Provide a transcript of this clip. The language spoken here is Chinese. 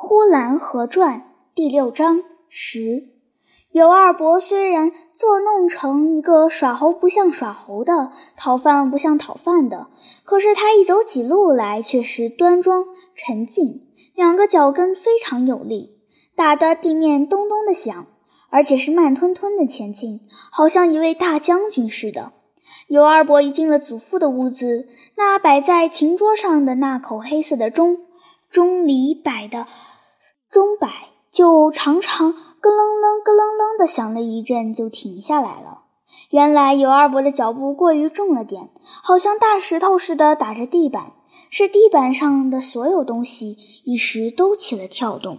呼兰河传第六章十。尤二伯虽然作弄成一个耍猴不像耍猴的，讨饭不像讨饭的，可是他一走起路来却是端庄沉静，两个脚跟非常有力，打得地面咚咚的响，而且是慢吞吞的前进，好像一位大将军似的。尤二伯一进了祖父的屋子，那摆在琴桌上的那口黑色的钟。钟里摆的钟摆就常常咯楞楞、咯楞楞的响了一阵，就停下来了。原来尤二伯的脚步过于重了点，好像大石头似的打着地板，是地板上的所有东西一时都起了跳动。